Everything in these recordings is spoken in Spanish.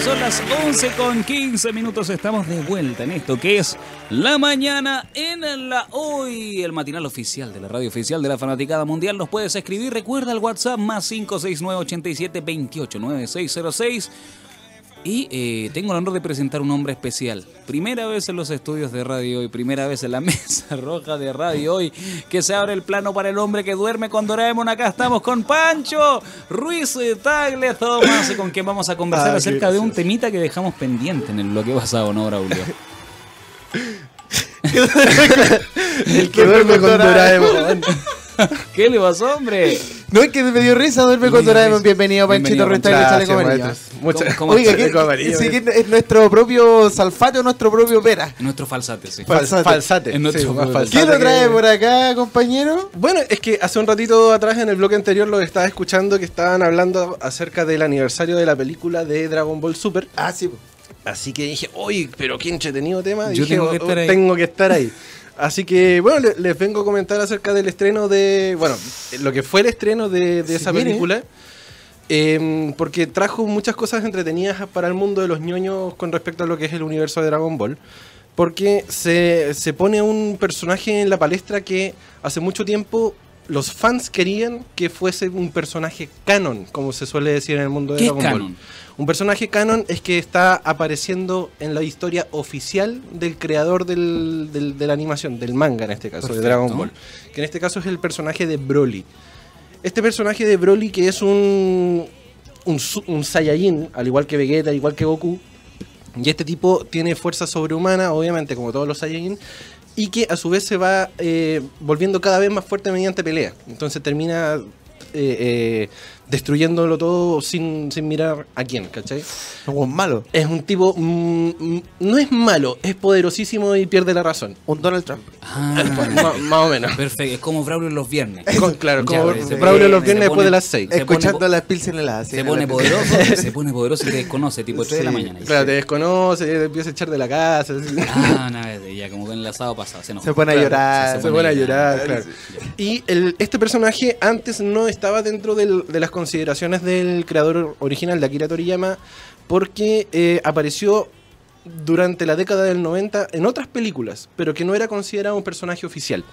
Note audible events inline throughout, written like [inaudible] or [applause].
Son las 11 con 15 minutos estamos de vuelta en esto que es La Mañana en la Hoy, el matinal oficial de la radio oficial de la Fanaticada Mundial. Nos puedes escribir, recuerda el WhatsApp más 569 87 28 9606 y eh, tengo el honor de presentar un hombre especial. Primera vez en los estudios de radio hoy, primera vez en la [laughs] mesa roja de radio hoy, que se abre el plano para el hombre que duerme con Doraemon. Acá estamos con Pancho Ruiz Tagle Tomás, con quien vamos a conversar Ah, acerca de un temita que dejamos pendiente en el bloque pasado, ¿no, Braulio? [laughs] [laughs] El que duerme con Doraemon. [laughs] ¿Qué le pasó, hombre? No es que me dio risa duerme Doraemon. risa. Bienvenido, Panchito Pancho. Chaleco Gracias, Amarillo. Muchas ¿Cómo- Oiga? ¿qué, amarillo, sí, que es nuestro propio salfate o nuestro propio pera? Nuestro falsate, sí. Fal- falsate. falsate. Es nuestro sí, más pueblo. falsate ¿Quién lo que- trae por acá, compañero? Bueno, es que hace un ratito atrás en el bloque anterior lo estaba escuchando que estaban hablando acerca del aniversario de la película de Dragon Ball Super. Ah, sí. Así que dije, oye, pero qué entretenido tema. Yo Dije, tengo que "Oh, estar ahí". tengo que estar ahí. Así que, bueno, le- les vengo a comentar acerca del estreno de. Bueno, lo que fue el estreno de, esa viene. película. em, porque trajo muchas cosas entretenidas para el mundo de los ñoños con respecto a lo que es el universo de Dragon Ball. Porque se, se pone un personaje en la palestra que hace mucho tiempo los fans querían que fuese un personaje canon, como se suele decir en el mundo de ¿Qué es Dragon Ball. Un personaje canon es que está apareciendo en la historia oficial del creador del- del- de la animación, del manga en este caso, Perfecto. de Dragon Ball. Que en este caso es el personaje de Broly. Este personaje de Broly que es un, un, Saiyajin, al igual que Vegeta, igual que Goku. Y este tipo tiene fuerza sobrehumana, obviamente, como todos los Saiyajin. Y que a su vez se va eh, volviendo cada vez más fuerte mediante pelea. Entonces termina eh, eh, destruyéndolo todo sin, sin mirar a quién, ¿cachai? Un buen malo. Es un tipo. mm, mm, no es malo, es poderosísimo y pierde la razón. Un Donald Trump. Ah, [laughs] Ma- más o menos. [laughs] perfecto. Es como Braulio los viernes. Con- claro, como Ya, se Braulio pone- los se viernes después pone- de las 6. Se pone Escuchando po- las pilsen heladas. sí, Se en pone la- poderoso, [laughs] se pone poderoso y te desconoce, tipo 3 de la Sí, mañana. Claro, te desconoce, te empieza a echar de la casa. así. Ah, una vez, ya como con el asado pasado. Se, enojó. Se pone a Claro, llorar. se pone a llorar, claro. Y el- este personaje antes no estaba dentro del- de las consideraciones del creador original de Akira Toriyama porque eh, apareció durante la década del 90 en otras películas, pero que no era considerado un personaje oficial.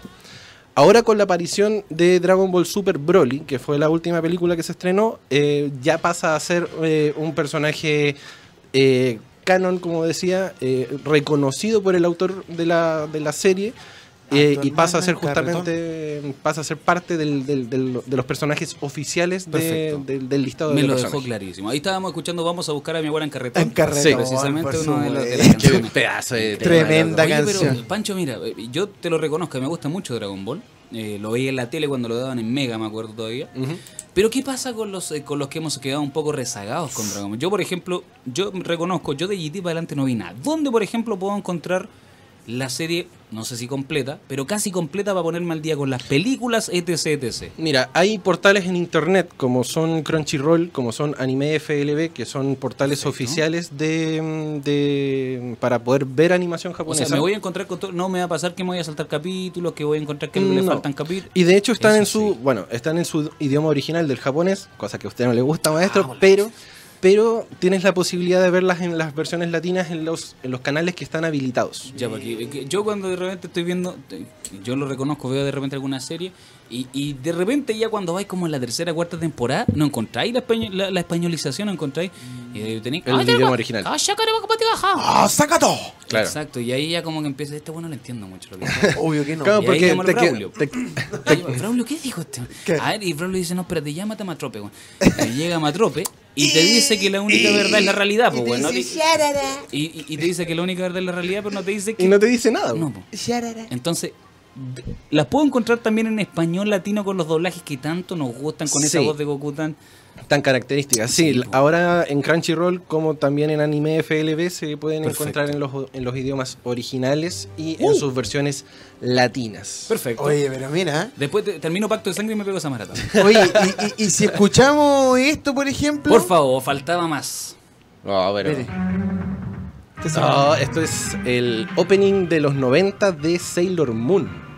Ahora con la aparición de Dragon Ball Super Broly, que fue la última película que se estrenó, eh, ya pasa a ser eh, un personaje canon, como decía, reconocido por el autor de la, de la serie. Eh, y pasa a ser carretón. justamente pasa a ser parte del- del- del- de los personajes oficiales de- del- del listado Me de lo los dejó personajes. clarísimo. Ahí estábamos escuchando Vamos a buscar a mi abuela en carretón. En carretón, Sí. Precisamente uno de, los- de las. Qué canciones. pedazo de Tremenda Oye, canción. pero Pancho, mira, eh, yo te lo reconozco, me gusta mucho Dragon Ball. Eh, lo veía en la tele cuando lo daban en Mega, me acuerdo todavía. Pero ¿qué pasa con los eh, con los que hemos quedado un poco rezagados con Dragon Ball? Yo, por ejemplo, yo reconozco, yo de GT para adelante no vi nada. ¿Dónde, por ejemplo, puedo encontrar la serie, no sé si completa, pero casi completa para ponerme al día con las películas, etc, etc? Mira, hay portales en internet como son Crunchyroll, como son Anime FLB, que son portales Perfecto. oficiales de, de para poder ver animación O japonesa. sea, me voy a encontrar con todo, no me va a pasar que me voy a saltar capítulos, que voy a encontrar que le No. faltan capítulos. Y de hecho están Eso en su, sí. bueno, están en su idioma original del japonés, cosa que a usted no le gusta, maestro, Ah, pero pero tienes la posibilidad de verlas en las versiones latinas en los en los canales que están habilitados. Que yo cuando de repente estoy viendo, yo lo reconozco, veo de repente alguna serie y, y de repente ya cuando vais como en la tercera cuarta temporada, no encontráis la, español- la, la españolización, no encontráis. eh, tenéis- El ¡Ay, idioma original. ¡Ah! ¡Ah, saca todo! Claro. Exacto, y ahí ya como que empieza, este bueno no le entiendo mucho lo que. [laughs] Obvio que no. Claro, Y ahí porque te, que- Braulio. te- [laughs] Braulio, ¿qué dijo este? ¿Qué? A ver, y Braulio dice, no, espérate, llámate a Matrope. Y llega Matrope y te dice que la única verdad es la realidad, pues, Y, y- y te dice que la única verdad es la realidad, pero no te dice que... y no te dice nada. No, po. Entonces, las puedo encontrar también en español latino con los doblajes que tanto nos gustan, con esa voz de Goku tan... Tan características. Sí, ahora en Crunchyroll como también en Anime FLB se pueden Perfecto. encontrar en los, en los idiomas originales y en Uh. sus versiones latinas. Perfecto. Oye, pero mira. Después te- termino Pacto de Sangre y me pego esa maratón. [laughs] Oye, y, y- y si escuchamos esto, por ejemplo. Por favor, faltaba más. Oh, pero- Mire. ¿Qué se No, esto es el opening de los 90 de Sailor Moon.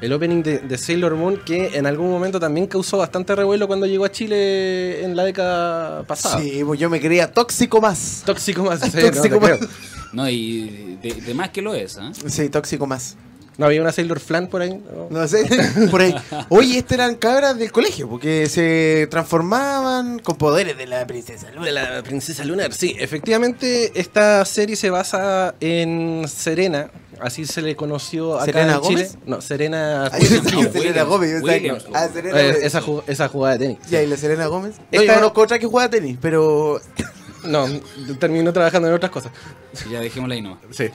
El opening de, de Sailor Moon que en algún momento también causó bastante revuelo cuando llegó a Chile en la década pasada. Sí, pues yo me creía tóxico más. Tóxico más. [laughs] sí, Tóxico no, más. creo. No, y de, de más que lo es, ¿ah? Sí, tóxico más. ¿No había una Sailor Flan por ahí? No. No sé, [laughs] por ahí. Oye, estas eran cabras del colegio, porque se transformaban con poderes de la princesa Luna. De la princesa lunar, sí. Efectivamente, esta serie se basa en Serena, así se le conoció acá ¿Serena en Chile. Gómez? No, Serena. [laughs] Ay, Williams, no, Williams, Gómez. yo que-. Ah, Selena Eh, esa, ju- esa jugada de tenis. Ya, ¿y la Serena Gómez? No, Esta- yo conozco otra que juega tenis, pero... [laughs] No, terminó trabajando en otras cosas. Ya dejémosla ahí nomás. Sí.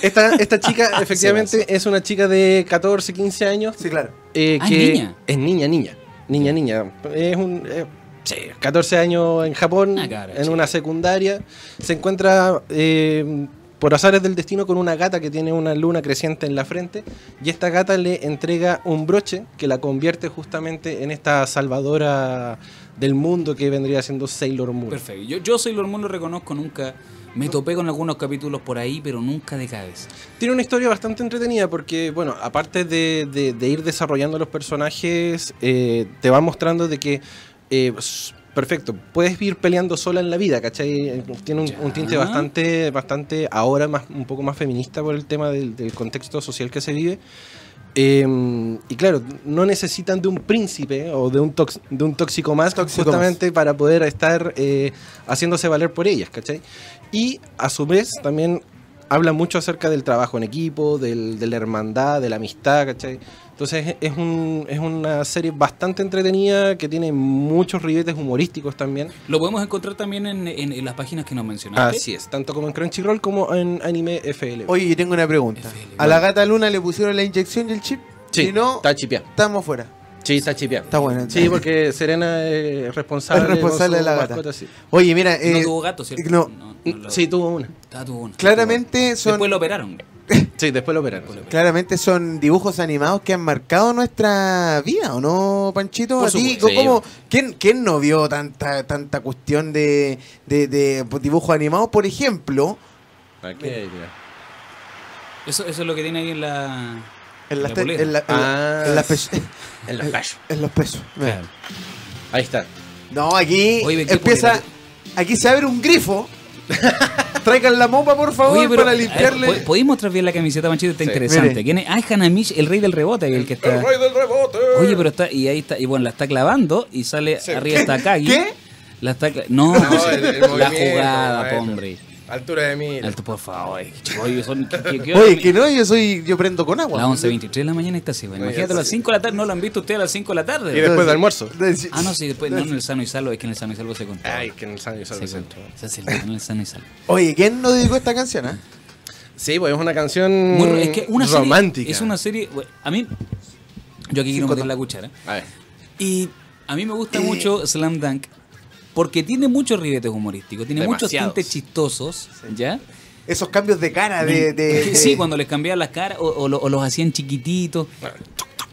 Esta, esta chica, [laughs] efectivamente, es una chica de 14, 15 años. Sí, claro. eh, Ah, ¿es niña? Es niña, niña. Niña, niña. Es un. eh, sí, 14 años en Japón, Ah, cabra, en chica. una secundaria. Se encuentra. eh, por azares del destino con una gata que tiene una luna creciente en la frente y esta gata le entrega un broche que la convierte justamente en esta salvadora del mundo que vendría siendo Sailor Moon. Perfecto. Yo, yo Sailor Moon lo reconozco, nunca me topé con algunos capítulos por ahí, pero nunca de cabeza. Tiene una historia bastante entretenida porque, bueno, aparte de, de- de ir desarrollando los personajes, eh, te va mostrando de que, eh, perfecto, puedes ir peleando sola en la vida, ¿cachai? Tiene un, tinte bastante, bastante ahora más, un poco más feminista por el tema del, del contexto social que se vive. Eh, y claro, no necesitan de un príncipe o de un, tox- de un tóxico más Tóxico justamente para poder estar eh, haciéndose valer por ellas, ¿cachai? Y a su vez también habla mucho acerca del trabajo en equipo, del- de la hermandad, de la amistad, ¿cachai? Entonces es, un, es una serie bastante entretenida que tiene muchos ribetes humorísticos también. Lo podemos encontrar también en, en- en las páginas que nos mencionaste. Así es, tanto como en Crunchyroll como en Anime FL. Oye, yo tengo una pregunta. FL, ¿A la gata Luna le pusieron la inyección y el chip? sí, Si no, está chipeado. estamos fuera. Sí, está chipeado. Está bueno. Sí, porque Serena es responsable, Es responsable con de la gata. mascota, sí. Oye, mira... No eh, tuvo gato, ¿cierto? no. no lo- Sí, tuvo una. Ah, tuvo uno. Claramente son... Después lo operaron. Sí, después lo operaron. Claramente son dibujos animados que han marcado nuestra vida, ¿o no, Panchito? Por ¿A ti, supuesto, sí. ¿cómo- quién, quién no vio tanta tanta cuestión de, de, de dibujos animados? Por ejemplo, Aquí, mira. Eso, eso es lo que tiene ahí en la. en, las en, la- en la- Ah, en los gallos. [laughs] en los pesos. [laughs] Claro. Ahí está. No, aquí Oye, ¿qué empieza... Aquí se abre un grifo. [laughs] Traigan la mopa, por favor, Oye, pero, para limpiarle... ¿pod- ¿podéis mostrar bien la camiseta, Manchito? Está Sí. interesante. ¿Quién es? Ah, es Hanamichi, el rey del rebote, el que está. del rebote! Oye, pero está, y ahí está, y bueno, la está clavando y sale arriba está Kagi. ¿Qué? La está cla- No, [laughs] el- el la jugada, hombre. Altura de mira. Alto, por favor. chico, Oye, son, ¿qué- qué- qué hora Oye, que no, yo soy... Yo prendo con agua. Las 11.23 de la mañana está así, bueno. Oye, Imagínate a las sí. 5 de la tarde, ¿no lo han visto ustedes a las 5 de la Y tarde? después del almuerzo. [laughs] Ah, no, sí, después, no en el sano y salvo, es que en el sano y salvo se contó. Ay, que en el San se Salvo contó. Se el- en el sano y salvo. [laughs] Oye, ¿quién nos dedicó esta canción, ah? Sí, pues es una canción ro- es que una serie- romántica. es una serie. bueno, A mí. Yo aquí quiero meter la cuchara. A ver. Y a mí me gusta Eh. mucho [clears throat] Slam Dunk porque tiene muchos ribetes humorísticos, tiene muchos tintes chistosos, ¿ya? Esos cambios de cara de... de- [laughs] Sí, cuando les cambiaban las caras o, o lo- o los hacían chiquititos.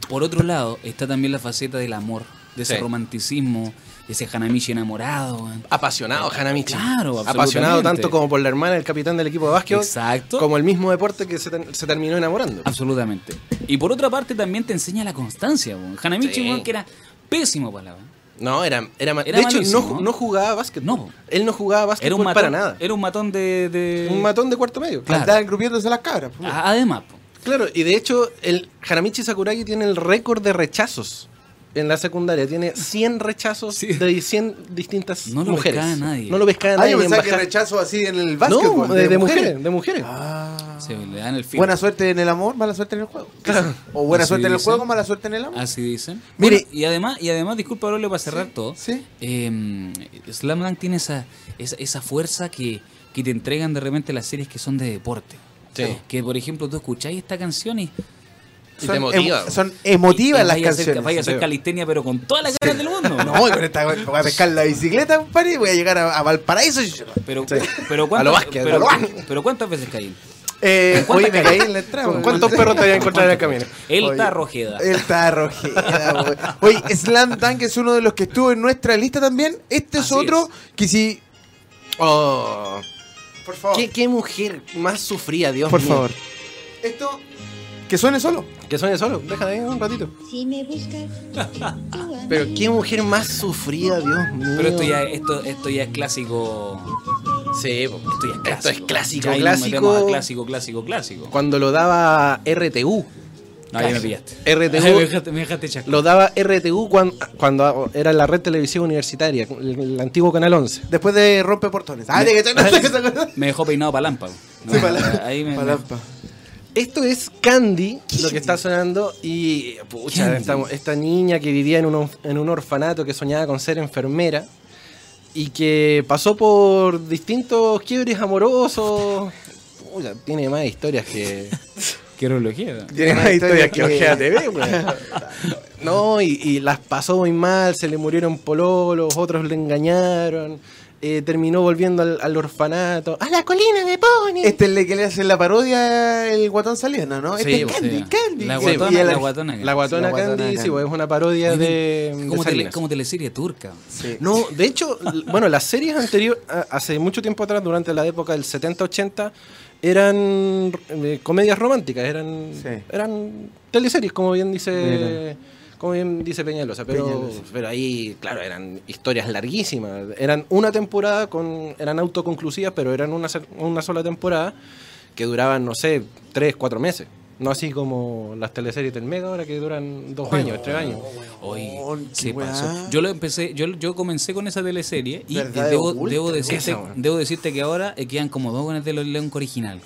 Por otro lado, está también la faceta del amor, de ese Sí. romanticismo, de ese Hanamichi enamorado. Apasionado, Hanamichi. Claro, Apasionado tanto como por la hermana del capitán del equipo de básquet. Exacto. Como el mismo deporte que se, se terminó enamorando. Absolutamente. Y por otra parte también te enseña la constancia. weón. Hanamichi, Sí. que era pésimo para la weón. No, era, era, Era De hecho, no, no jugaba básquet. No. Él no jugaba básquet Era un matón, para nada. Era un matón de... de- Un matón de cuarto medio. Claro. Andaban grupiéndose las cabras. pues. Además, po. Claro, y de hecho, el Hanamichi Sakuragi tiene el récord de rechazos en la secundaria. Tiene 100 rechazos Sí. de 100 distintas No lo mujeres. pescaba nadie. No lo pescaba Ah, nadie. yo en pensaba que rechazo así en el básquetbol. No, de, de mujeres. de mujeres. Ah. se le dan el fin. Buena suerte en el amor, mala suerte en el juego. Claro. O buena Así suerte en el juego, mala suerte en el amor. Así dicen. Mire- Bueno, y además, y además, disculpa, Aurelio, para cerrar todo. sí. eh, Slam Dunk tiene esa, esa, esa fuerza que, que te entregan de repente las series que son de deporte. Sí. Que, por ejemplo, tú escucháis esta canción y... Son, te motiva. em- son emotivas y las vaya a hacer- canciones. Vaya a hacer calistenia, pero con todas las ganas del mundo. [laughs] No, y con esta voy a pescar la bicicleta, compadre, y voy a llegar a, a Valparaíso. y- Pero, Sí. pero, A ¿cuántas, lo Vázquez, pero, a pero ¿cuántas veces caí? Eh, ¿Cuántas oye, me caí? en la entrada. ¿Con cuántos perros te voy a encontrar en el camino? Él Oye, está rojeda. Él está rojeda, [laughs] weón. Oye, Slam Dunk es uno de los que estuvo en nuestra lista también. Este es Así otro que si... Oh, Por favor. ¿qué, qué mujer más sufría, Dios Por mío. favor. Esto Que suene solo. Que suene solo, déjame ahí un ratito. Si me buscas, [laughs] Pero qué mujer más sufrida, Dios mío. Pero esto ya, esto, esto ya es clásico. Sí. Esto ya es clásico. Esto es clásico, Ya clásico. metemos a clásico, clásico, clásico. Cuando lo daba RTU. No, ahí me pillaste. RTU. [laughs] me dejaste, me. Lo daba RTU cuando, cuando era la red televisiva universitaria, el, el antiguo Canal 11. Después de Rompe Portones. Ah, de que te- [laughs] Me dejó peinado para lámpara. Sí, para ahí me, Palampa. Esto es Candy, lo que está sonando, y pucha, esta, esta niña que vivía en un, en un orfanato que soñaba con ser enfermera y que pasó por distintos quiebres amorosos. Pucha, tiene más historias que. [laughs] Qué urología. Tiene más historias que Ojea TV, weón. No, y, y las pasó muy mal, se le murieron pololos, otros le engañaron, eh, terminó volviendo al, al orfanato. ¡A la colina me pone! Este es el que le hace la parodia el guatón saliendo, ¿no? Este es Candy, sí. Candy. La guatona, y el- la guatona. La guatona La guatona Candy, sí, Candy. pues, es una parodia de, de como, tele, Salinas. como teleserie turca. Sí. No, de hecho, bueno, las series anteriores, hace mucho tiempo atrás, durante la época del 70-80, eran eh, comedias románticas, eran, Sí. eran teleseries, como bien dice Mira. Como bien dice Peñalosa, pero, Peñalosa. pero ahí, claro, eran historias larguísimas. Eran una temporada, con eran autoconclusivas, pero eran una, una sola temporada que duraban, no sé, tres, cuatro meses. No así como las teleseries del Mega ahora que duran dos años, tres años. Hoy qué pasó. Yo lo empecé, yo, yo comencé con esa teleserie y ¿Verdad eh, de debo, decirte, debo decirte que ahora eh, quedan como dos buenas de los León original.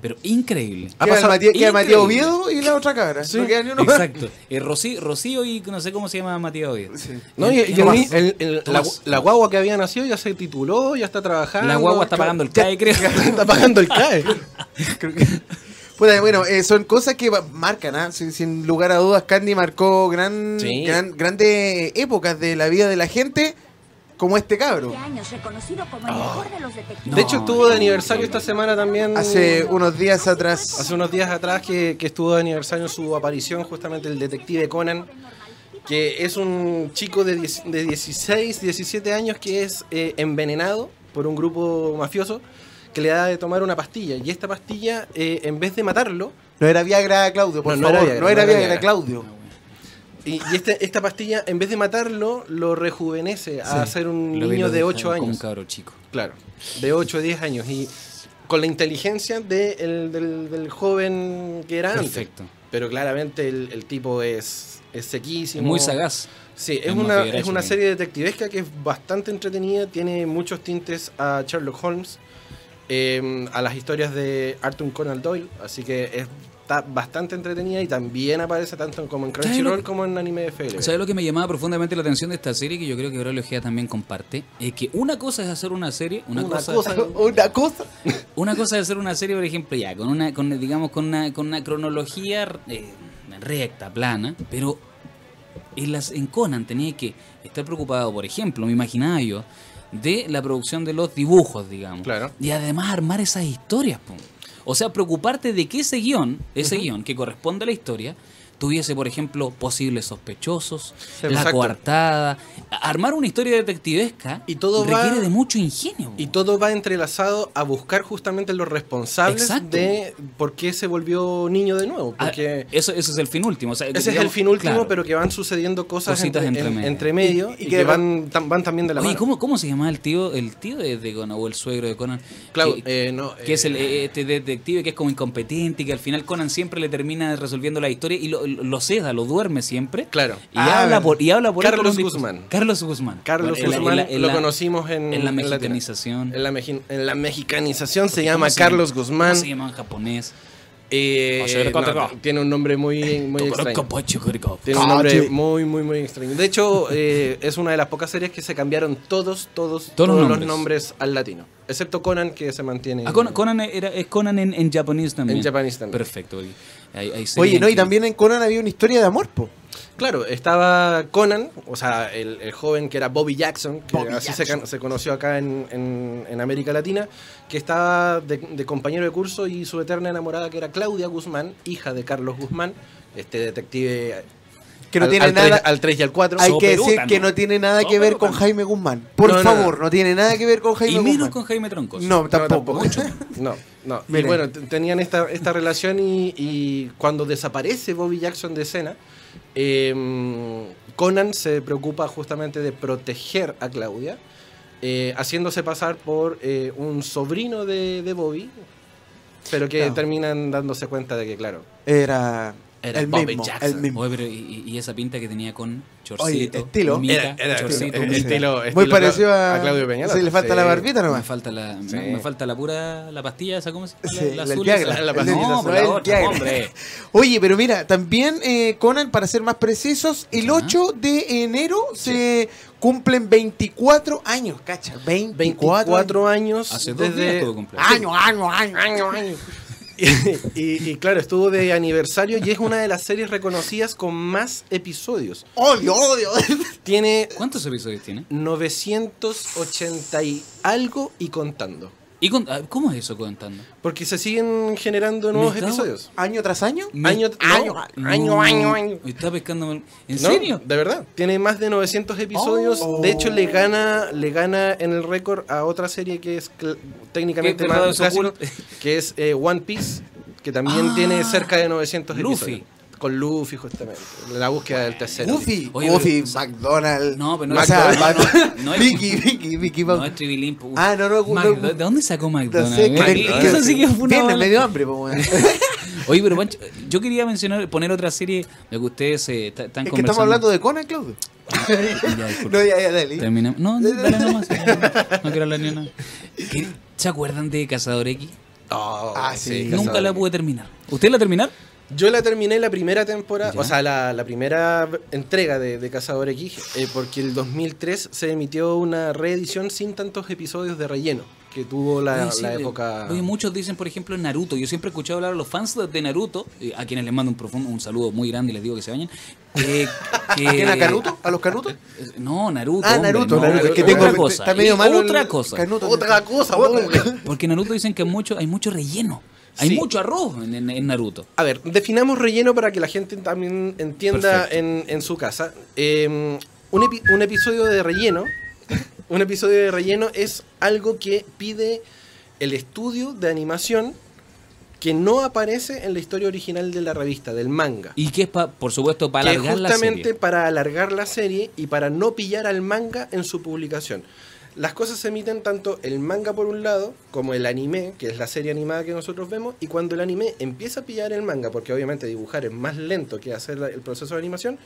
Pero increíble. Ha pasado Matías, queda Matías. Oviedo y la otra cabra. No queda ni uno más. Exacto. Eh, Rocío, Rocío y no sé cómo se llama Matías. Sí. No, y, y el Tomás. ni- el- el- la, guagua que había nacido ya se tituló, ya está trabajando. La guagua está pagando el CAE, creo. [laughs] está pagando el CAE. [laughs] Creo que- Puta, bueno, eh, son cosas que marcan, ¿ah? sin, sin lugar a dudas, Candy marcó gran, Sí. gran- grandes épocas de la vida de la gente, como este cabro. el mejor de hecho, estuvo de aniversario esta semana también. Hace unos días atrás. Hace unos días atrás que, que estuvo de aniversario su aparición justamente el detective Conan, que es un chico de, 10 de 16, 17 años que es eh, envenenado por un grupo mafioso que le da de tomar una pastilla. Y esta pastilla, eh, en vez de matarlo, No era Viagra Claudio, por No, no era favor. Viagra, no era no era Viagra Viagra. Claudio. Y, y este, esta pastilla, en vez de matarlo, lo rejuvenece a ser un niño de vi, 8 como un años. cabro chico. Claro, de 8 o 10 años. Y con la inteligencia de el- del, del joven que era antes. Perfecto. Pero claramente el, el tipo es, es sequísimo. Muy sagaz. Sí, es Es una, es una serie detectivesca que es bastante entretenida, tiene muchos tintes a Sherlock Holmes, eh, a las historias de Arthur Conan Doyle, así que está bastante entretenida y también aparece tanto como en ¿Sabes lo Crunchyroll como en Anime FL. ¿Sabes lo que me llamaba profundamente la atención de esta serie? Que yo creo que Braulio también comparte. Es que una cosa es hacer una serie, una, Una cosa, cosa- Una cosa. [laughs] Una cosa es hacer una serie, por ejemplo, ya, con una, con, digamos, con una, con una cronología eh, recta, plana, pero en, las, en Conan tenía que estar preocupado, por ejemplo, me imaginaba yo, de la producción de los dibujos, digamos. Claro. Y además armar esas historias, po. O sea, preocuparte de que ese guion, ese guion que corresponde a la historia, tuviese, por ejemplo, posibles sospechosos, la Exacto. coartada. Armar una historia detectivesca Y todo va- requiere de mucho ingenio. Y todo va entrelazado a buscar justamente los responsables Exacto. de por qué se volvió niño de nuevo. Ah, Porque eso, eso es el fin último. o sea, ese es el digamos, fin último, claro. pero que van sucediendo cosas entre, entre en- medio. entre medio Y- y, y que que van, tam- van también de la Oye, mano. ¿cómo, ¿cómo se llama el tío el tío de, de Conan o el suegro de Conan? Claro, que, eh, no, que es el, eh, eh, este detective que es como incompetente y que al final Conan siempre le termina resolviendo la historia y lo, lo, lo ceda, lo duerme siempre. Claro. Y, Ah, habla, por, y habla por él Carlos discurso. Guzmán. Carlos Guzmán. Carlos Bueno, en la- Guzmán en la- en lo la- conocimos en, en la mexicanización. En la, meji- en la mexicanización se ¿Cómo llama se llama? Carlos Guzmán. ¿Cómo se llama en japonés? Eh, no, tiene un nombre muy, muy extraño. Tiene un nombre muy, muy, muy extraño. De hecho, eh, es una de las pocas series que se cambiaron todos, todos, Todos los todos, los nombres. nombres al latino. Excepto Conan, que se mantiene. Ah, Conan, Conan era, es Conan en, en japonés también. En japonés también. Perfecto. Oye. Hay- hay series Oye, no, y que- también en Conan había una historia de amor, po. Claro, estaba Conan, o sea, el, el joven que era Bobby Jackson, que Bobby así Jackson. se conoció acá en, en- en América Latina, que estaba de, de compañero de curso y su eterna enamorada, que era Claudia Guzmán, hija de Carlos Guzmán, este detective Que no al, tiene al nada- al 3 y al 4. Hay que decir que ¿no? tiene nada que ver con. Jaime Guzmán. Por No, favor, no. no, tiene nada que ver con Jaime Y menos Guzmán. con Jaime Troncos. No, No, tampoco. [laughs] No, no. Y bueno, tenían esta, esta relación y, y cuando desaparece Bobby Jackson de escena, eh, Conan se preocupa justamente de proteger a Claudia, eh, haciéndose pasar por eh, un sobrino de, de Bobby, pero que terminan dándose cuenta de que, claro, Era, Era el Bobby mismo. Jackson. El mismo. Oye, pero y, y esa pinta que tenía con chorcito, Oye, estilo. humita, Era- era chorcito, estilo- humita. estilo- Muy estilo parecido a, a Claudio Peñalosa. Sí, le falta Sí. la barbita Me nomás. falta la, Sí. me, me falta la pura la pastilla esa cómo se llama? Sí, la, la azul Viagra, esa. la no, pastilla la otra, hombre. Oye, pero mira, también eh, Conan, para ser más precisos, el Ya. 8 de enero se cumplen 24 años, cacha. 24, 24 años Hace dos días desde... tuvo cumpleaños. años. Años, años, Año, año. [laughs] y, claro, estuvo de aniversario y es una de las series reconocidas con más episodios. Odio, odio. [laughs] Tiene ¿Cuántos episodios tiene? 980 y algo y contando. ¿Y con- ah, cómo es eso contando? Porque se siguen generando nuevos episodios. ¿Año tras año? Me- Año, no, año, año, año, año. Está pescando. ¿En No, serio? De verdad. Tiene más de 900 episodios. Oh. De hecho, le gana, le gana en el récord a otra serie que es cl- técnicamente ¿Qué más clásico, que es eh, One Piece, que también Ah, tiene cerca de 900 Luffy. episodios. Con Luffy, justamente. La búsqueda del tercero. Goofy, Oye, pero- McDonald's. No, pero no es- Mac- no, no es- Vicky, Vicky, Vicky. No, es Trivilimp. uf. Ah, no, no, no, Mac- no. ¿De dónde sacó No McDonald's? sé, que te- Eso sí que fue una Viene bala. medio hambre, po, weón. [laughs] Oye, pero Pancho, yo quería mencionar, poner otra serie de que ustedes eh, ta- están Es que estamos hablando de Conan, Claudio. Ya, disculpa. [laughs] No, ya, ya, dale. Terminamos. No, no, dale nomás. No, [laughs] no quiero hablar ni nada. ¿Qué- ¿Se acuerdan de Cazador X? Oh, Ah, sí. Nunca Cazador. la pude terminar. ¿Usted la terminar? Yo la terminé la primera temporada, Ya. o sea, la, la primera entrega de, de Cazador X, eh, porque el 2003 se emitió una reedición sin tantos episodios de relleno que tuvo la, Oye, sí, la eh, época. Oye, muchos dicen, por ejemplo, en Naruto. Yo siempre he escuchado hablar a los fans de- Naruto, eh, a quienes les mando un profundo un saludo muy grande y les digo que se bañen. eh, [laughs] que- ¿A quién, a los Canutos? No, Naruto. Ah, hombre, Naruto, no, Naruto. Es que Naruto. tengo. otra cosa. Está medio malo. el- Otra cosa. Canuto. Otra cosa. Porque Naruto dicen que mucho, hay mucho relleno. Hay Sí. mucho arroz en, en- en Naruto. A ver, definamos relleno para que la gente también entienda en, en su casa. Eh, un, epi- un episodio de relleno, [laughs] un episodio de relleno es algo que pide el estudio de animación que no aparece en la historia original de la revista, del manga. Y que es, pa- por supuesto, para que alargar la justamente serie. para alargar la serie y para no pillar al manga en su publicación. Las cosas se emiten tanto el manga por un lado, como el anime, que es la serie animada que nosotros vemos, y cuando el anime empieza a pillar el manga, porque obviamente dibujar es más lento que hacer el proceso de animación,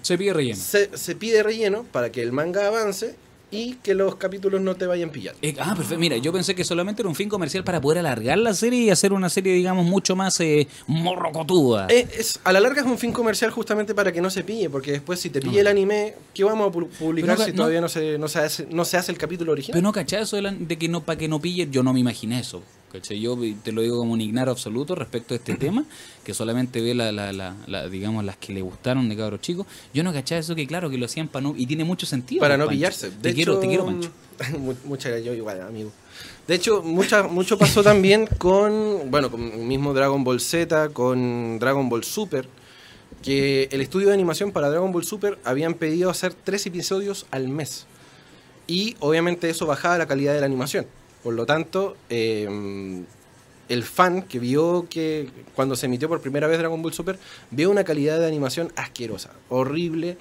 Se pide relleno. se, se pide relleno para que el manga avance y que los capítulos no te vayan pillando. Eh, ah, perfecto. Mira, yo pensé que solamente era un fin comercial para poder alargar la serie y hacer una serie, digamos, mucho más eh, morrocotuda. Eh, es, a la larga es un fin comercial justamente para que no se pille, porque después si te pilla No. el anime, ¿qué vamos a pu- publicar si todavía no se, no, se hace, no se hace el capítulo original? Pero no, ¿cachai? Eso de, la- de que no, para que no pille, yo no me imaginé eso. ¿Cachai? Yo te lo digo como un ignaro absoluto respecto a este [clears throat] tema, que solamente ve, la, la, la- la- digamos, las que le gustaron de cabros chicos. Yo no cachaba eso que, claro, que lo hacían para no. Y tiene mucho sentido. para pues, no Pancho. pillarse. Te De quiero, hecho, te quiero, Pancho. [laughs] mu- Muchas gracias, yo igual, amigo. De hecho, mucha, mucho pasó [laughs] también con, bueno, con el mismo Dragon Ball Z, con Dragon Ball Super, que el estudio de animación para Dragon Ball Super habían pedido hacer tres episodios al mes. Y obviamente eso bajaba la calidad de la animación. Por lo tanto, eh, el fan que vio que cuando se emitió por primera vez Dragon Ball Super, vio una calidad de animación asquerosa, horrible,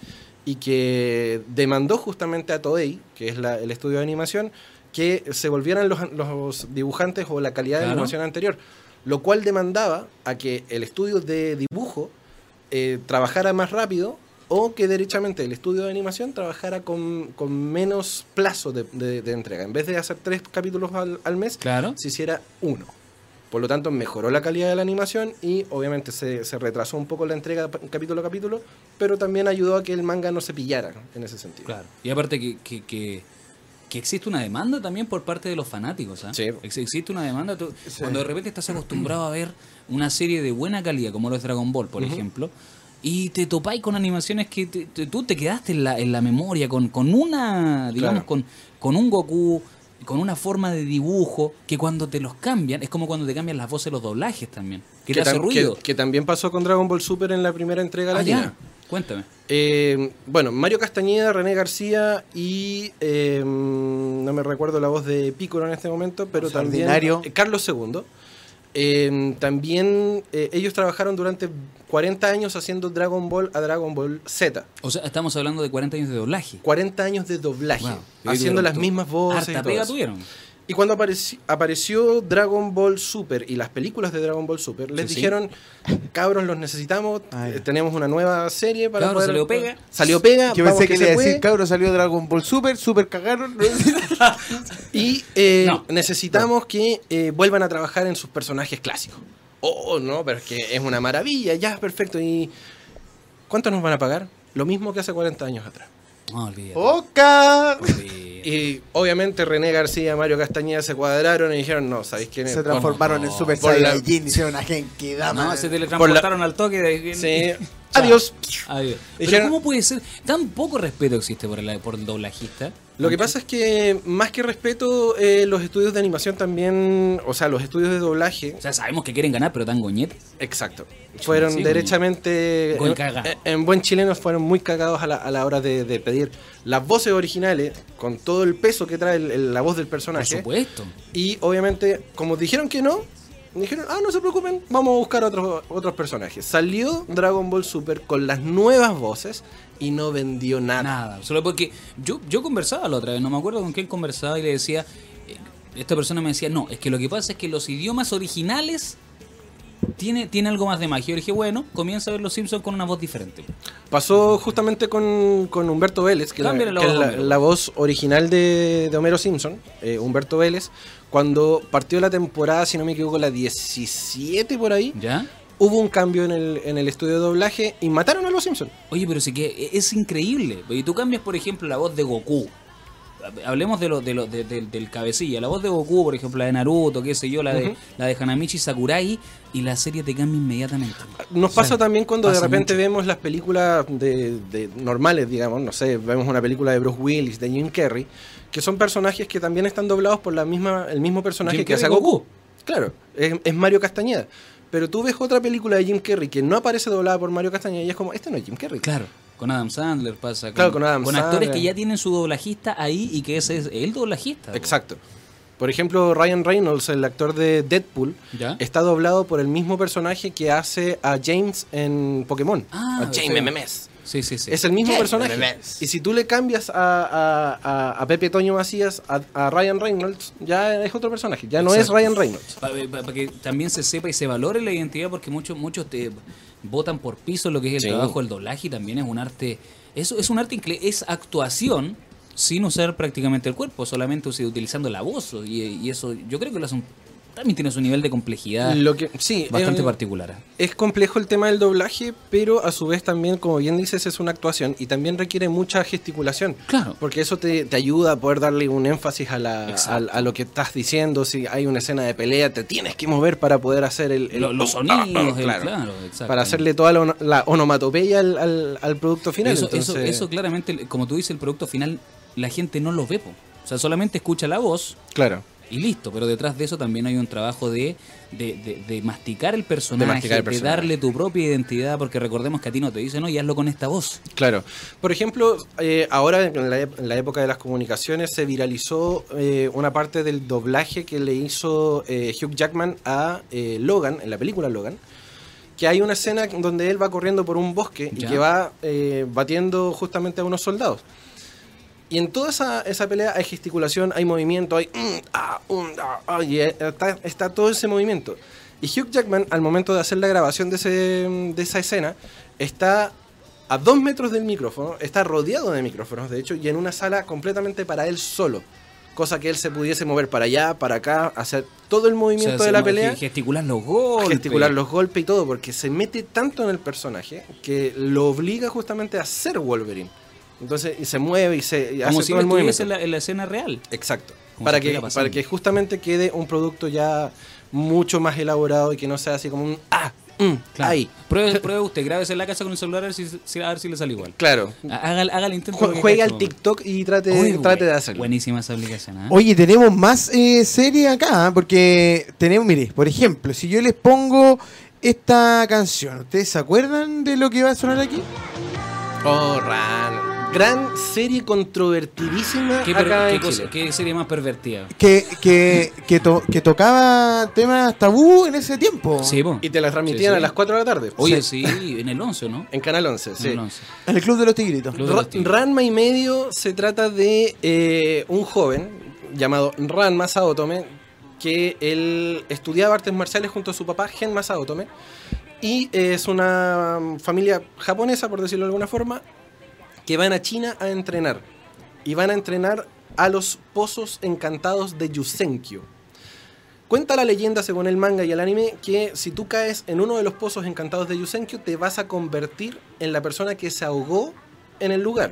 y que demandó justamente a Toei, que es la- el estudio de animación, que se volvieran los, los dibujantes o la calidad de animación anterior. Lo cual demandaba a que el estudio de dibujo eh, trabajara más rápido o que derechamente el estudio de animación trabajara con, con menos plazo de, de- de entrega. En vez de hacer tres capítulos al, al mes, Claro. se hiciera uno. Por lo tanto, mejoró la calidad de la animación y obviamente se, se retrasó un poco la entrega capítulo a capítulo, pero también ayudó a que el manga no se pillara en ese sentido. Claro. Y aparte que, que, que, que existe una demanda también por parte de los fanáticos. ¿ah? Sí. Ex- Existe una demanda. tú- Cuando de repente estás acostumbrado a ver una serie de buena calidad, como lo es Dragon Ball, por ejemplo, y te topáis con animaciones que te- te- tú te quedaste en la, en la memoria con, con una, digamos, Claro. con, con un Goku, con una forma de dibujo, que cuando te los cambian, es como cuando te cambian las voces de los doblajes también. Que, te hace tam- ruido. que también pasó con Dragon Ball Super en la primera entrega Ah, latina. ya. Cuéntame. Eh, bueno, Mario Castañeda, René García y eh, no me recuerdo la voz de Pícoro en este momento, pero O sea, también ordinario. eh, Carlos II. Eh, también eh, ellos trabajaron durante 40 años haciendo Dragon Ball a Dragon Ball Z. O sea, estamos hablando de 40 años de doblaje. 40 años de doblaje, Wow. haciendo las mismas voces. y Harta todo pega eso. tuvieron. Y cuando apareci- apareció Dragon Ball Super y las películas de Dragon Ball Super, les Sí, sí. dijeron, cabros, los necesitamos, Ah, eh, tenemos una nueva serie para Cabros, poder... salió pega. Salió pega, Yo pensé que, le iba a decir, puede. cabro, salió Dragon Ball Super, Super cagaron. [laughs] Y eh, [laughs] No. necesitamos que eh, vuelvan a trabajar en sus personajes clásicos. Oh, no, pero es que es una maravilla, ya, perfecto. ¿Y cuánto nos van a pagar? Lo mismo que hace 40 años atrás. No, olvídate. ¡Oca! olvídate. Y obviamente René García, Mario Castañeda se cuadraron y dijeron, no, ¿sabéis quién es? Se transformaron no, en Super por la- Saiyajin, hicieron a Genki Dama. No, se teletransportaron al toque de... Sí. [laughs] Chao. Adiós. Adiós. Pero Dijeron- ¿cómo puede ser? Tan poco respeto existe por el, por el doblajista. Lo que pasa es que, más que respeto, eh, los estudios de animación también, o sea, los estudios de doblaje, O sea, sabemos que quieren ganar, pero tan goñetes. exacto, fueron Sí, derechamente, en, en buen chileno, fueron muy cagados a la, a la hora de, de pedir las voces originales, con todo el peso que trae el- el- la voz del Por personaje. supuesto. Y obviamente, como dijeron que no, dijeron, ah, no se preocupen, vamos a buscar otros, otros personajes. Salió Dragon Ball Super con las nuevas voces y no vendió nada. Nada. Solo porque yo, yo conversaba la otra vez, no me acuerdo con quién conversaba y le decía, eh, esta persona me decía, no, es que lo que pasa es que los idiomas originales tiene, tiene algo más de magia. Yo dije, bueno, comienza a ver los Simpsons con una voz diferente. Pasó justamente con, con Humberto Vélez, que, la, la que voz la, la original de, de Homero Simpson, eh, Humberto Vélez, cuando partió la temporada, si no me equivoco, la 17 por ahí, ¿Ya? hubo un cambio en el, en el estudio de doblaje y mataron a los Simpsons. Oye, pero sí que es increíble. Y tú cambias, por ejemplo, la voz de Goku. Hablemos de lo, de lo, de- de- del cabecilla. La voz de Goku, por ejemplo, la de Naruto, qué sé yo, la de, la de Hanamichi Sakurai, y la serie te cambia inmediatamente. Nos pasa O sea, también cuando de repente mucho. vemos las películas de, de normales, digamos, no sé, vemos una película de Bruce Willis, de Jim Carrey, que son personajes que también están doblados por la misma, el mismo personaje Jim que hace Goku. Goku. Claro, es, es Mario Castañeda. Pero tú ves otra película de Jim Carrey que no aparece doblada por Mario Castañeda y es como, este no es Jim Carrey. Claro, con Adam Sandler pasa. Con, Claro, con Adam actores Sandler. que ya tienen su doblajista ahí y que ese es el doblajista. Exacto. Por ejemplo, Ryan Reynolds, el actor de Deadpool, ¿Ya? está doblado por el mismo personaje que hace a James en Pokémon. Ah, a James. MMS. Sí, sí, sí. Es el mismo ¿Qué? personaje. Y si tú le cambias a, a- a- a Pepe Toño Macías, a, a Ryan Reynolds, ya es otro personaje. Ya no Exacto. es Ryan Reynolds. Para que también se sepa y se valore la identidad, porque muchos muchos te votan por piso lo que es el Sí. trabajo del doblaje y también es un arte. Eso es un arte es actuación sin usar prácticamente el cuerpo, solamente utilizando la voz. Y, y eso, yo creo que lo hacen. También tiene su nivel de complejidad Lo que, sí, bastante eh, particular. Es complejo el tema del doblaje, pero a su vez también, como bien dices, es una actuación y también requiere mucha gesticulación. Claro. Porque eso te, te ayuda a poder darle un énfasis a, la, a, lo que estás diciendo. Si hay una escena de pelea, te tienes que mover para poder hacer el, el- Lo- los sonidos, claro. Para hacerle toda la, ono- la onomatopeya al, al- al producto final. Eso, eso, Entonces, eso claramente, como tú dices, el producto final, la gente no lo ve. po. O sea, solamente escucha la voz Claro. y listo, pero detrás de eso también hay un trabajo de, de, de- de masticar el personaje, de, masticar el personaje. darle tu propia identidad, porque recordemos que a ti no te dicen, no, y hazlo con esta voz. Claro. Por ejemplo, eh, ahora en la, ep- en la época de las comunicaciones se viralizó eh, una parte del doblaje que le hizo eh, Hugh Jackman a eh, Logan, en la película Logan, que hay una escena donde él va corriendo por un bosque y que va eh, batiendo justamente a unos soldados. Y en toda esa, esa pelea hay gesticulación, hay movimiento, hay... mm, ah, mm, ah, ah, y eh, está, está todo ese movimiento. Y Hugh Jackman, al momento de hacer la grabación de, ese, de esa escena, está a dos metros del micrófono, está rodeado de micrófonos, de hecho, y en una sala completamente para él solo. Cosa que él se pudiese mover para allá, para acá, hacer todo el O sea, movimiento de la pelea, ge- Gesticular los golpes. gesticular los golpes y todo, porque se mete tanto en el personaje que lo obliga justamente a ser Wolverine. Entonces, y se mueve y se y Como hace si todo el en la, en la escena real. Exacto. Como Para si que, para que justamente quede un producto ya mucho más elaborado y que no sea así como un ah, mm, Claro. ahí. Pruebe, [laughs] pruebe usted, grábese en la casa con el celular a ver si, si- a ver si le sale igual. Claro. Haga, haga el intento. Juegue al. TikTok y trate, Uy, trate de hacerlo. Buenísima esa aplicación. ¿ah? Oye, tenemos más eh, series acá, ¿ah? porque tenemos, mire, por ejemplo, si yo les pongo esta canción, ¿ustedes se acuerdan de lo que va a sonar aquí? Oh, Ran. Gran serie controvertidísima ¿Qué, per- acá qué en cosa- Chile. qué serie más pervertida? Que, que, que, to- que tocaba temas tabú en ese tiempo. Sí, po. Y te las transmitían Sí, sí. a las 4 de la tarde. Oye, sí, en el 11, ¿no? En Canal 11, En sí. el 11. En el Club de los Tigritos. Club de los Tigres. Ranma y medio se trata de eh, un joven llamado Ranma Saotome que él estudiaba artes marciales junto a su papá Genma Saotome y es una mm, familia japonesa, por decirlo de alguna forma, que van a China a entrenar y van a entrenar a los pozos encantados de Yusenkyo. Cuenta la leyenda, según el manga y el anime, que si tú caes en uno de los pozos encantados de Yusenkyo, te vas a convertir en la persona que se ahogó en el lugar.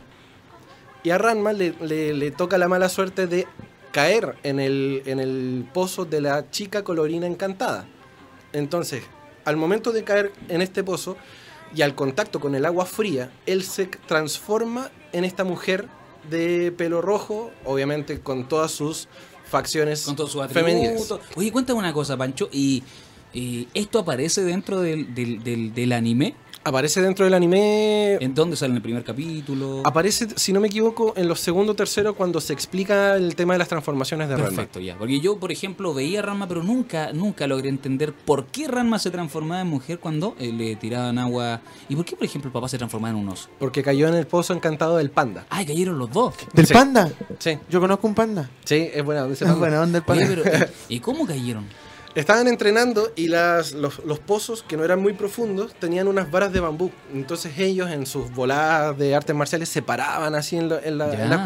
Y a Ranma le, le- toca la mala suerte de caer en el, en el pozo de la chica colorina encantada. Entonces, al momento de caer en este pozo y al contacto con el agua fría, él se transforma en esta mujer de pelo rojo, obviamente con todas sus facciones Con todos sus femeninas. Oye, cuéntame una cosa, Pancho. ¿Y, y esto aparece dentro del, del, del- del anime? Aparece dentro del anime ¿En dónde sale en el primer capítulo? Aparece, si no me equivoco, en los segundo o tercero cuando se explica el tema de las transformaciones de Ranma. Perfecto, ya. Porque yo, por ejemplo, veía a Ranma, pero nunca, nunca logré entender por qué Ranma se transformaba en mujer cuando eh, le tiraban agua. ¿Y por qué, por ejemplo, el papá se transformaba en un oso? Porque cayó en el pozo encantado del panda. Ay, cayeron los dos. ¿Del Sí. panda? Sí, Yo conozco un panda. sí, es buena. Es buena onda el Oye, panda. pero, ¿y, [laughs] y cómo cayeron? Estaban entrenando y las, los, los pozos, que no eran muy profundos, tenían unas varas de bambú. Entonces ellos en sus voladas de artes marciales se paraban así en, la- en la- Ya, en las la-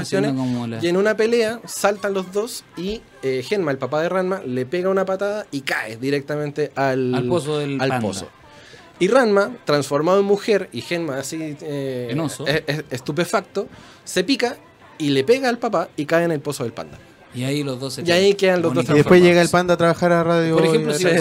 Y en una pelea saltan los dos y eh, Genma, el papá de Ranma, le pega una patada y cae directamente al, Al pozo del al pozo. Y Ranma, transformado en mujer, y Genma así eh, estupefacto, se pica y le pega al papá y cae en el pozo del panda. Y ahí los dos se Y ahí quedan los dos Y después llega el panda a trabajar a radio. Por ejemplo, si- Oye,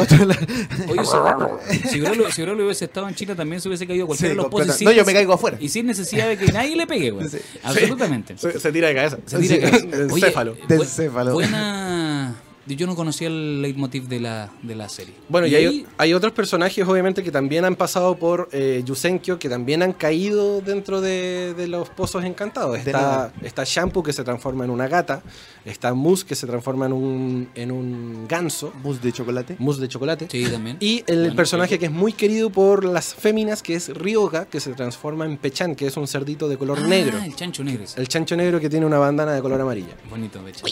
si, hubiese estado en Chile, también se hubiese caído a cualquiera Sí, de los sin no, yo me caigo afuera. Y sin necesidad de que nadie le pegue, güey. Sí. Absolutamente. Se, se tira de cabeza. Se tira de cabeza. Oye, Del céfalo. Buena. Yo no conocía el leitmotiv de la, de la serie. Bueno, y hay, ahí- hay otros personajes, obviamente, que también han pasado por eh, Yusenkyo, que también han caído dentro de, de los pozos encantados. Está, está Shampoo, que se transforma en una gata. Está Mousse, que se transforma en un, en un ganso. Mousse de chocolate. Mousse de chocolate. Sí, también. Y el Bueno, personaje que es muy querido por las féminas, que es Ryoga, que se transforma en Pechan, que es un cerdito de color Ah, negro. El chancho negro. El chancho negro que tiene una bandana de color amarilla. Bonito, hecho.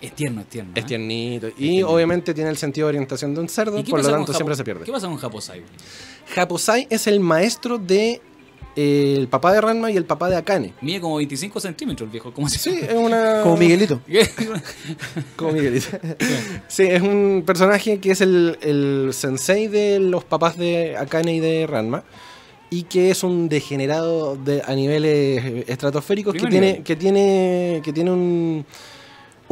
Es tierno, es tierno. Es ¿eh? tiernito. Y obviamente tiene el sentido de orientación de un cerdo, ¿Y qué por lo tanto siempre se pierde. ¿Qué pasa con Japosai? Japosai es el maestro de eh, el papá de Ranma y el papá de Akane. Mide como 25 centímetros el viejo. Sí, es una. [laughs] Como Miguelito. [laughs] Como Miguelito. sí, es un personaje que es el, el sensei de los papás de Akane y de Ranma. Y que es un degenerado de, a niveles estratosféricos que tiene, que tiene. que tiene un.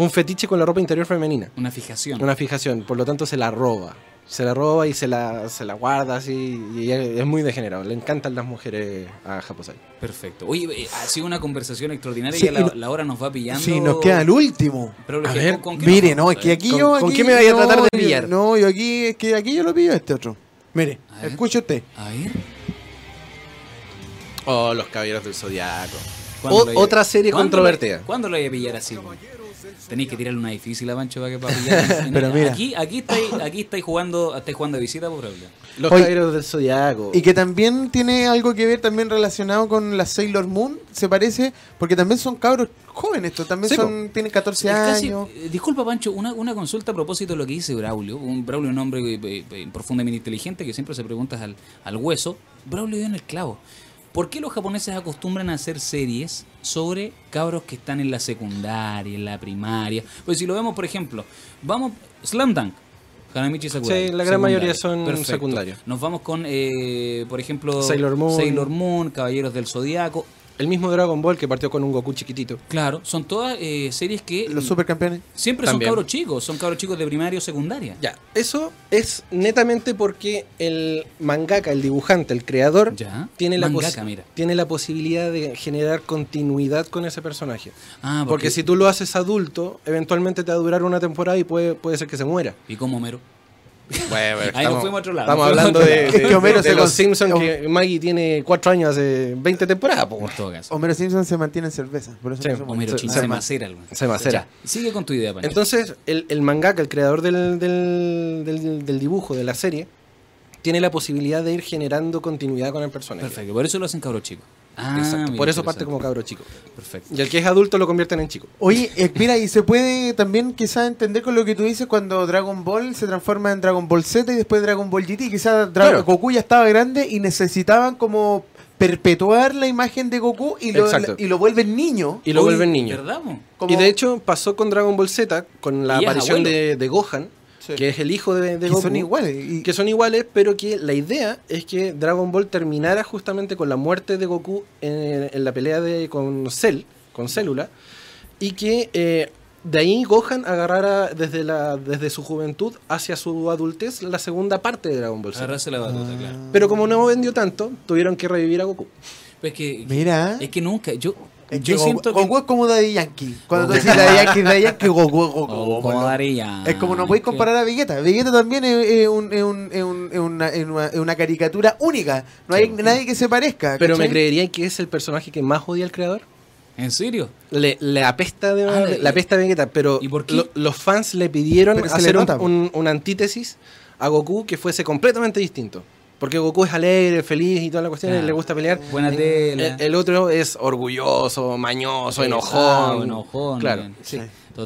Un fetiche con la ropa interior femenina. Una fijación. Una fijación. Por lo tanto se la roba. Se la roba y se la, se la guarda así. Y es muy degenerado. Le encantan las mujeres a Japosai. Perfecto. Oye, eh, ha sido una conversación extraordinaria Sí, y la, no- la hora nos va pillando. Sí, nos queda el último. Pero lo A que- ver, ¿con- con qué Mire, no, es que aquí ¿Con- yo. con qué me vaya a no, tratar de pillar? No, yo aquí, es que aquí yo lo pillo a este otro. Mire, escuche usted. A ver. Oh, los caballeros del zodiaco. ¿cuándo O- lo iba- otra serie ¿cuándo controvertida. ¿Cuándo lo voy a pillar así? Tenéis que tirarle una difícil a Pancho para que para [laughs] pillar. Pero mira. Aquí, aquí estáis, aquí estáis jugando, estáis jugando de visita, por ejemplo. Los Oye, caballeros del zodiaco. Y que también tiene algo que ver también relacionado con la Sailor Moon, se parece, porque también son cabros jóvenes, estos también Sí, son, tienen 14 Es casi- años. eh, disculpa, Pancho, una, una consulta a propósito de lo que dice Braulio. Un Braulio es un hombre eh, eh, profundamente inteligente que siempre se pregunta al, al hueso. Braulio dio en el clavo. ¿Por qué los japoneses acostumbran a hacer series sobre cabros que están en la secundaria, en la primaria? Pues si lo vemos, por ejemplo, vamos, Slam Dunk, Hanamichi Sakurai. Sí, la gran mayoría son secundarios. Nos vamos con, eh, por ejemplo, Sailor Moon. Sailor Moon, Caballeros del Zodiaco. El mismo Dragon Ball que partió con un Goku chiquitito. Claro, son todas eh, series que Los supercampeones. siempre También. son cabros chicos, son cabros chicos de primaria o secundaria. Ya, eso es netamente porque el mangaka, el dibujante, el creador, Ya. tiene, la Mangaka, mira. tiene la posibilidad de generar continuidad con ese personaje. Ah, Porque, si tú lo haces adulto, eventualmente te va a durar una temporada y puede, puede ser que se muera. ¿Y como Homero? Bueno, bueno, Ahí nos fuimos a otro lado. Estamos hablando de, Es que Homero de se los con- Simpsons, que Maggie tiene cuatro años hace 20 temporadas. po. En todo caso. Homero Simpson se mantiene en cerveza. Por eso Sí, no se muere. Homero Chin se se ma- macera. se macera. Sigue con tu idea, Pancho. Entonces, el, el mangaka, el creador del, del, del- del dibujo, de la serie, tiene la posibilidad de ir generando continuidad con el personaje. Perfecto, por eso lo hacen cabros chicos. Ah, Exacto. Por eso parte como cabro chico. Perfecto. Y el que es adulto lo convierten en chico. Oye, eh, mira, y se puede también quizás entender con lo que tú dices cuando Dragon Ball se transforma en Dragon Ball Z y después Dragon Ball GT. Quizás Dra- Claro. Goku ya estaba grande y necesitaban como perpetuar la imagen de Goku y lo, y lo vuelven niño. Y lo Uy, vuelven niño. ¿Verdad? Como- Y de hecho pasó con Dragon Ball Z, con la aparición de Gohan, Sí. que es el hijo de, de que Goku. son iguales. Y, que son iguales, pero que la idea es que Dragon Ball terminara justamente con la muerte de Goku en, en la pelea de, con Cell, con Célula, y que eh, de ahí Gohan agarrara desde, la, desde su juventud hacia su adultez la segunda parte de Dragon Ball Z. Agarrarse la batuta, claro. Pero como no vendió tanto, tuvieron que revivir a Goku. Pues es que, Mira. es que nunca, yo, Es que yo Goku, siento que... Goku es como Daddy Yankee. Cuando tú Goku. decís Daddy Yankee, Daddy Yankee, Goku, Goku, Oh, Goku, como ¿no? Daría. Es como no podéis comparar a Vegeta. Vegeta también es, es un- es un- es un- es una, es una- es una caricatura única. No hay Sí. nadie que se parezca. Pero me creerían que es el personaje que más odia al creador. ¿En serio? Le, le apesta de Ah, le- apesta a Vegeta, pero ¿Y por qué? lo- los fans le pidieron le hacer un- una antítesis a Goku que fuese completamente distinto. Porque Goku es alegre, feliz y toda la cuestión, Claro. le gusta pelear. Buena El- tela. El, el otro es orgulloso, mañoso, Pesado, enojón. enojón. Claro. Sí.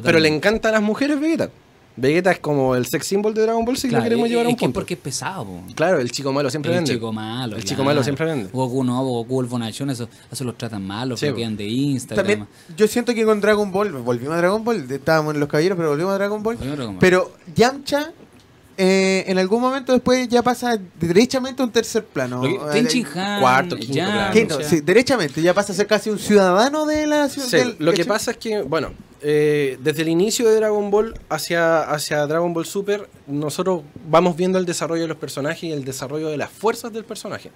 Pero le encantan las mujeres Vegeta. Vegeta es como el sex symbol de Dragon Ball si Claro, lo queremos es- llevar a un es que punto. porque es pesado, po. Claro, el chico malo siempre el vende. chico malo. El chico malo siempre vende. Goku no, Goku el Bonachón, eso, eso los tratan mal, los Sí, bloquean de Instagram. También, yo siento que con Dragon Ball, volvimos a Dragon Ball, estábamos en los caballeros, pero volvimos a Dragon Ball. Volvimos a Dragon Ball. Pero Yamcha, eh, en algún momento después ya pasa derechamente a un tercer plano. Que- Eh, Tenchin Han, cuarto, quinto plano. quinto, sí, derechamente, ya pasa a ser casi un ciudadano de la ciudad. Sí, del- lo que pasa es que, bueno, eh, desde el inicio de Dragon Ball hacia, hacia Dragon Ball Super, nosotros vamos viendo el desarrollo de los personajes y el desarrollo de las fuerzas del personaje.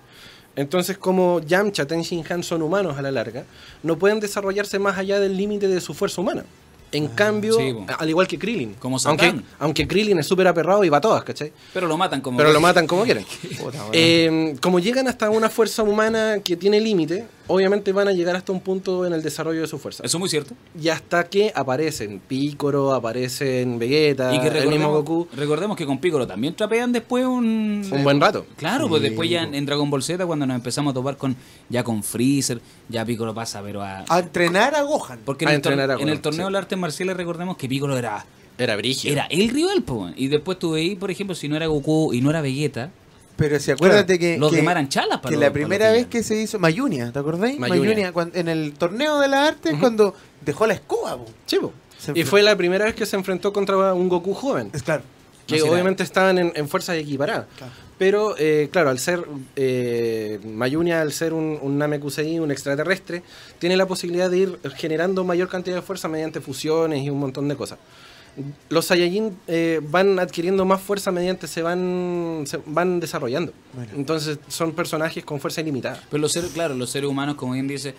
Entonces, como Yamcha, Tenshin Han son humanos a la larga, no pueden desarrollarse más allá del límite de su fuerza humana. En cambio, sí, al igual que Krillin. Como aunque, aunque Krillin es súper aperrado y va a todas, ¿cachai? Pero lo matan como. Pero lo matan como quieren. [laughs] Puta. Eh, como llegan hasta una fuerza humana que tiene límite, obviamente van a llegar hasta un punto en el desarrollo de su fuerza. Eso es muy cierto. Y hasta que aparecen Piccolo, aparecen Vegeta, y que el mismo recordemos, Goku, recordemos que con Piccolo también trapean después un. un buen rato. Claro, pues después ya en, po. en Dragon Ball Z, cuando nos empezamos a topar con ya con Freezer, ya Piccolo pasa, pero a. A entrenar a Gohan. porque en a el, tor- a en el Gohan, torneo sí. de artes marciales recordemos que Piccolo era Era brígido. era el rival, po, weón. y después tú veis, por ejemplo, si no era Goku y no era Vegeta, Pero si acuérdate que, los que, demás eran chalas para que los- la primera vez que se hizo Mayunia, ¿te acordáis? Mayunia. Mayunia, cuan- en el torneo de las artes Ujú. cuando dejó la escoba. po. Sí, po. Se Y fue la primera vez que se enfrentó contra un Goku joven. Es claro. Que No, obviamente estaban en, en fuerzas equiparadas. Claro. Pero, eh, claro, al ser eh, Mayunia, al ser un, un Namekusei, un extraterrestre, tiene la posibilidad de ir generando mayor cantidad de fuerza mediante fusiones y un montón de cosas. Los Saiyajin eh, van adquiriendo más fuerza mediante se van, se van desarrollando. Bueno. Entonces son personajes con fuerza ilimitada. Pero los seres, claro, los seres humanos, como bien dice,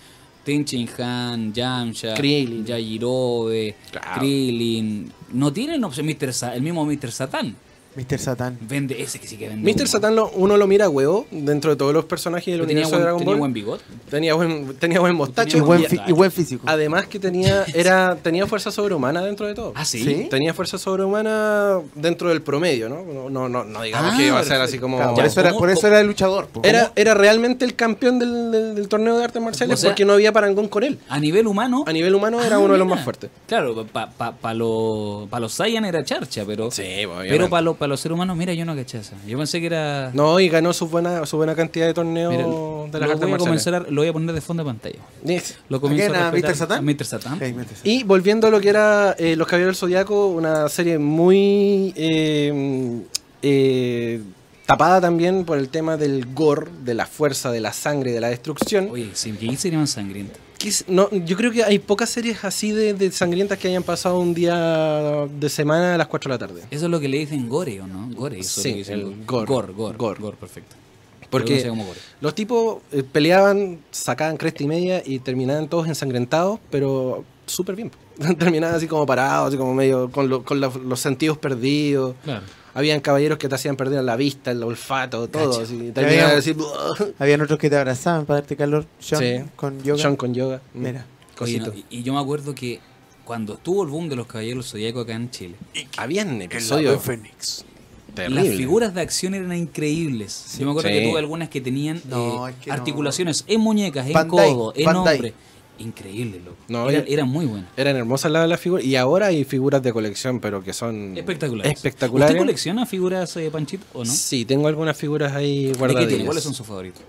Tenchin Han, Yamcha, Krillin. Yajirobe, Claro. Krillin, no tienen opción, Mr. Sa- el mismo Mr. Satan. Mr. Satan. Vende ese que sí que vende. Mr. Satan lo- uno lo mira a huevo dentro de todos los personajes del tenía universo de buen, Dragon tenía Ball. buen bigote. Tenía buen, tenía buen mostacho. Y Tenía buen, y fi- y buen físico. además que tenía, [laughs] era, tenía fuerza sobrehumana dentro de todo. Ah, sí. ¿Sí? Tenía fuerza sobrehumana dentro del promedio, ¿no? No, no, no, no digamos Ah, que iba a ser así como... Claro, por, eso era, ¿cómo- por eso cómo- era el luchador. po. Era, era realmente el campeón del, del- del torneo de artes marciales O sea- porque no había parangón con él. A nivel humano. A nivel humano era Ah, uno de los más fuertes. Claro, para pa, pa los pa los Saiyan era charcha, pero. Sí, pero para los, pa los seres humanos, mira, yo no caché esa. Yo pensé que era. No, y ganó su buena, su buena cantidad de torneos Mira, de lo, las voy artes a marciales. comenzar a- lo voy a poner de fondo de pantalla. Yes. Lo comienzo quién, a respetar- Mr. Satan? a Mr. Satan. Ok, Mr. Satan. Y volviendo a lo que era eh, Los Caballeros del Zodiaco, una serie muy eh, eh, tapada también por el tema del gore, de la fuerza, de la sangre, de la destrucción. Oye, si que sería más sangriento. No, yo creo que hay pocas series así de, de sangrientas que hayan pasado un día de semana a las 4 de la tarde. Eso es lo que le dicen gore, ¿o no? Gore, eso es Sí, el gore. Gore, gore, Gore. gore, perfecto. Porque- como gore. Los tipos eh, peleaban, sacaban cresta y media y terminaban todos ensangrentados, pero súper bien. [laughs] terminaban así como parados, así como medio con, lo- con la- los sentidos perdidos. Claro. Habían caballeros que te hacían perder la vista, el olfato, todo. Así. Habían otros que te abrazaban para darte calor. John, Sí. con yoga. John con yoga. Mm. Mira. Oye, no, y, yo me acuerdo que cuando estuvo el boom de los caballeros zodíacos acá en Chile, Habían episodios Fénix. terribles. las figuras de acción eran increíbles. yo me acuerdo Sí. que tuve algunas que tenían No, eh, es que no. articulaciones en muñecas, en Bandai, codo, en Bandai. hombre. Increíble, loco. No, eran, era- muy buenas. Eran hermosas las, las figuras. Y ahora hay figuras de colección, pero que son Espectaculares. espectaculares. ¿Usted colecciona figuras, eh, Panchito, o no? Sí, tengo algunas figuras ahí ¿De qué guardadas. tiene? ¿Cuáles son sus favoritos?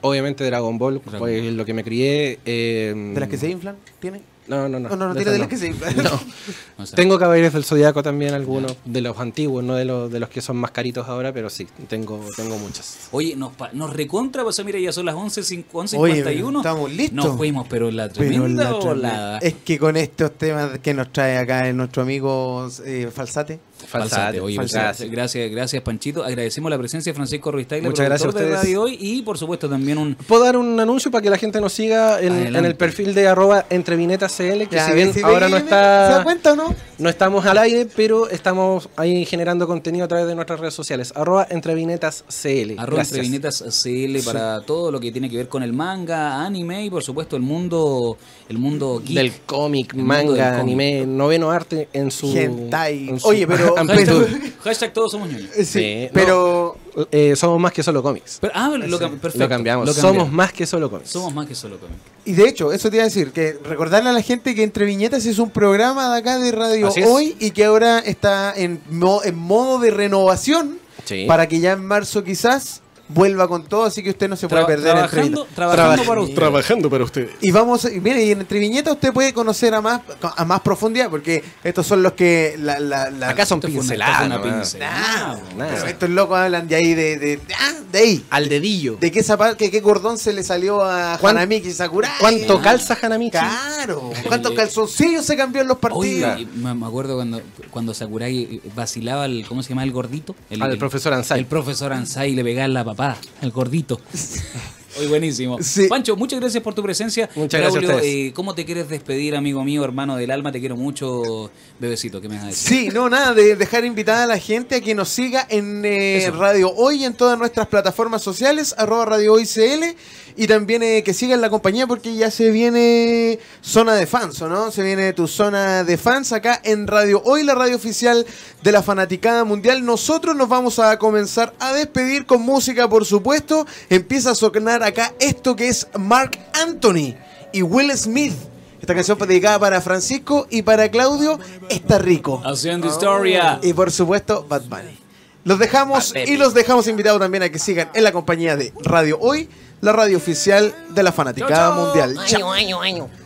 Obviamente Dragon Ball, Dragon pues lo que me crié. eh, ¿De las que se inflan? ¿Tiene? No, no, no. No, no, no de tiene de esas las que. [laughs] No. [laughs] O sea, Tengo Caballeros del Zodiaco también, algunos de los antiguos, no de los, de los que son más caritos ahora, pero sí, tengo, tengo muchas. Oye, nos, pa- nos recontra, pues mira, ya son las 11.51. 11, Oye, 51. estamos listos. Nos fuimos, pero la Pero tremenda la tremenda- volada. Es que con estos temas que nos trae acá nuestro amigo eh, Falsate. Falsate. Oye, Falsate. gracias, gracias, Panchito. Agradecemos la presencia de Francisco Ruiz Tagle, Muchas gracias a productor de ustedes. Radio Hoy, y por supuesto también un... Puedo dar un anuncio para que la gente nos siga en, el perfil de arroba entrevinetascl, que Ya, si bien si ahora no ¿Se da está cuenta o no? no estamos al aire, pero estamos ahí generando contenido a través de nuestras redes sociales. Arroba entrevinetascl. Arroba Gracias. Entrevinetas CL para todo lo que tiene que ver con el manga, anime y por supuesto el mundo el mundo geek. Del cómic, del manga, anime, noveno arte en su... Hentai. en su Oye, pero- [laughs] amplitud. Hashtag, hashtag todos somos ñoños. Eh, Sí, Sí, pero Eh, somos más que solo cómics. Pero- ah, lo, perfecto. Lo cambiamos. lo Somos cambiamos. más que solo cómics. Somos más que solo cómic. Y de hecho, eso te iba a decir, que recordarle a la gente que Entre Viñetas es un programa de acá de Radio Así es. Hoy y que ahora está en, mo- en modo de renovación Sí. para que ya en marzo quizás vuelva con todo, así que usted no se puede perder trabajando, Viñetas. trabajando Traba- para usted. Trabajando para usted. Y vamos, y mire, y en Entre Viñetas usted puede conocer a más a más profundidad, porque estos son los que la, la, la- Acá son pinceladas. pincelada. Estos locos hablan de ahí, de, de, ah, de ahí. Al dedillo. De qué zapato, que qué cordón se le salió a ¿Cuán- Hanamichi Sakurai. ¿Cuánto calza Hanamichi? Claro. ¿Cuántos calzoncillos se cambió en los partidos? Oye, me acuerdo cuando, cuando Sakurai vacilaba el, ¿cómo se llama? El gordito. El, Al el- profesor Ansai. El profesor Ansai le pegaba en la papada, el gordito. [laughs] Hoy buenísimo. Sí. Pancho, muchas gracias por tu presencia. Muchas gracias a ustedes. eh, ¿Cómo te quieres despedir, amigo mío, hermano del alma? Te quiero mucho, bebecito. ¿Qué me vas a decir? Sí, no, nada, de dejar invitada a la gente a que nos siga en eh. Radio Hoy, en todas nuestras plataformas sociales, arroba Radio Hoy CL, y también eh, que sigan la compañía porque ya se viene zona de fans, ¿o no? Se viene tu zona de fans acá en Radio Hoy, la radio oficial de la fanaticada mundial. Nosotros nos vamos a comenzar a despedir con música, por supuesto. Empieza a sonar acá esto que es Mark Anthony y Will Smith. Esta canción fue dedicada para Francisco y para Claudio. Está rico. Haciendo historia. Y por supuesto, Bad Bunny. Los dejamos y los dejamos invitados también a que sigan en la compañía de Radio Hoy, la radio oficial de la fanaticada Chau, chau. mundial. Chao. año, año, año.